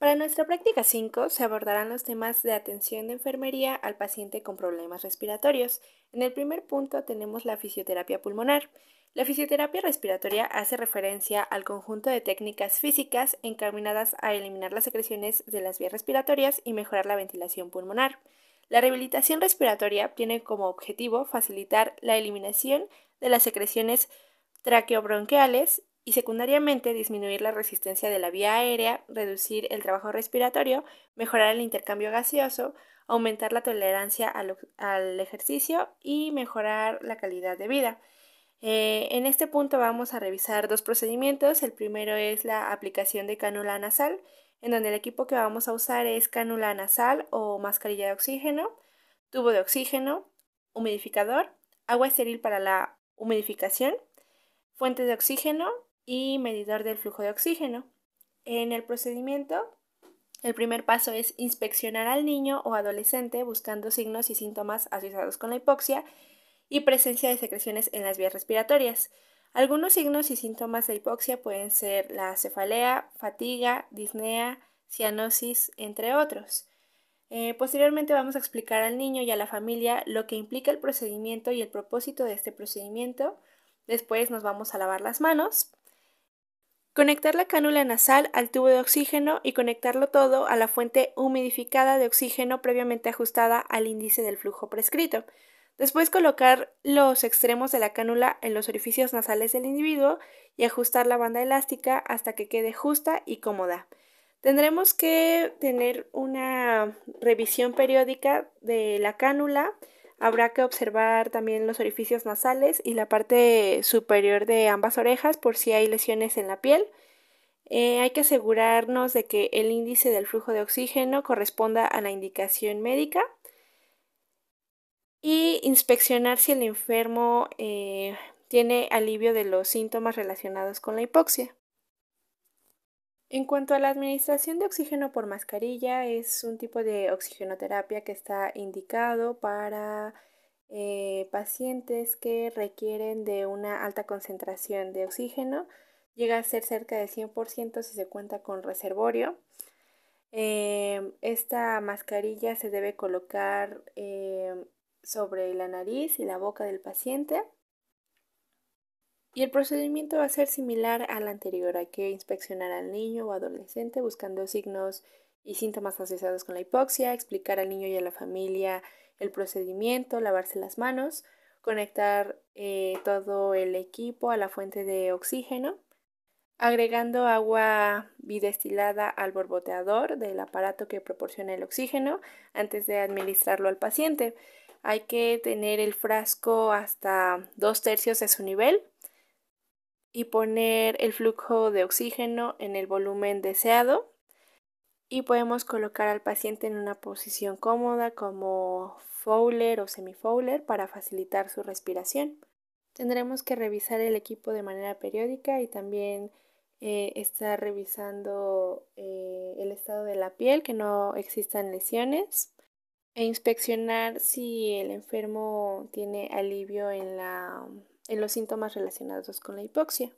Para nuestra práctica 5 se abordarán los temas de atención de enfermería al paciente con problemas respiratorios. En el primer punto tenemos la fisioterapia pulmonar. La fisioterapia respiratoria hace referencia al conjunto de técnicas físicas encaminadas a eliminar las secreciones de las vías respiratorias y mejorar la ventilación pulmonar. La rehabilitación respiratoria tiene como objetivo facilitar la eliminación de las secreciones traqueobronquiales y secundariamente disminuir la resistencia de la vía aérea, reducir el trabajo respiratorio, mejorar el intercambio gaseoso, aumentar la tolerancia al, ejercicio y mejorar la calidad de vida. Eh, en este punto vamos a revisar dos procedimientos. El primero es la aplicación de cánula nasal, en donde el equipo que vamos a usar es cánula nasal o mascarilla de oxígeno, tubo de oxígeno, humidificador, agua estéril para la humidificación, fuente de oxígeno y medidor del flujo de oxígeno. En el procedimiento, el primer paso es inspeccionar al niño o adolescente buscando signos y síntomas asociados con la hipoxia y presencia de secreciones en las vías respiratorias. Algunos signos y síntomas de hipoxia pueden ser la cefalea, fatiga, disnea, cianosis, entre otros. Eh, posteriormente vamos a explicar al niño y a la familia lo que implica el procedimiento y el propósito de este procedimiento. Después nos vamos a lavar las manos Conectar la cánula nasal al tubo de oxígeno y conectarlo todo a la fuente humidificada de oxígeno previamente ajustada al índice del flujo prescrito. Después colocar los extremos de la cánula en los orificios nasales del individuo y ajustar la banda elástica hasta que quede justa y cómoda. Tendremos que tener una revisión periódica de la cánula Habrá que observar también los orificios nasales y la parte superior de ambas orejas por si hay lesiones en la piel. Eh, hay que asegurarnos de que el índice del flujo de oxígeno corresponda a la indicación médica y inspeccionar si el enfermo eh, tiene alivio de los síntomas relacionados con la hipoxia. En cuanto a la administración de oxígeno por mascarilla, es un tipo de oxigenoterapia que está indicado para eh, pacientes que requieren de una alta concentración de oxígeno. Llega a ser cerca del 100% si se cuenta con reservorio. Eh, esta mascarilla se debe colocar eh, sobre la nariz y la boca del paciente y el procedimiento va a ser similar al anterior. Hay que inspeccionar al niño o adolescente buscando signos y síntomas asociados con la hipoxia, explicar al niño y a la familia el procedimiento, lavarse las manos, conectar eh, todo el equipo a la fuente de oxígeno, agregando agua bidestilada al borboteador del aparato que proporciona el oxígeno antes de administrarlo al paciente. Hay que tener el frasco hasta dos tercios de su nivel y poner el flujo de oxígeno en el volumen deseado y podemos colocar al paciente en una posición cómoda como Fowler o semi-Fowler para facilitar su respiración. Tendremos que revisar el equipo de manera periódica y también eh, estar revisando eh, el estado de la piel, que no existan lesiones e inspeccionar si el enfermo tiene alivio en la en los síntomas relacionados con la hipoxia.